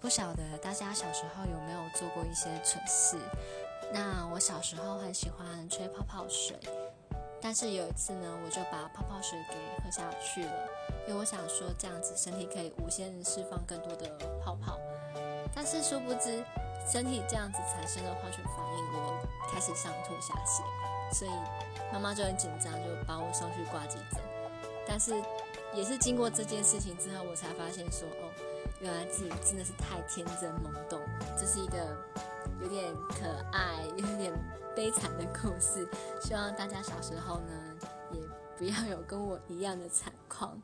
不晓得大家小时候有没有做过一些蠢事？那我小时候很喜欢吹泡泡水，但是有一次呢，我就把泡泡水给喝下去了，因为我想说这样子身体可以无限释放更多的泡泡。但是殊不知，身体这样子产生的化学反应，我开始上吐下泻，所以妈妈就很紧张，就把我送去挂急诊。但是也是经过这件事情之后，我才发现说，哦。原来自己真的是太天真懵懂，这是一个有点可爱、有点悲惨的故事。希望大家小时候呢，也不要有跟我一样的惨况。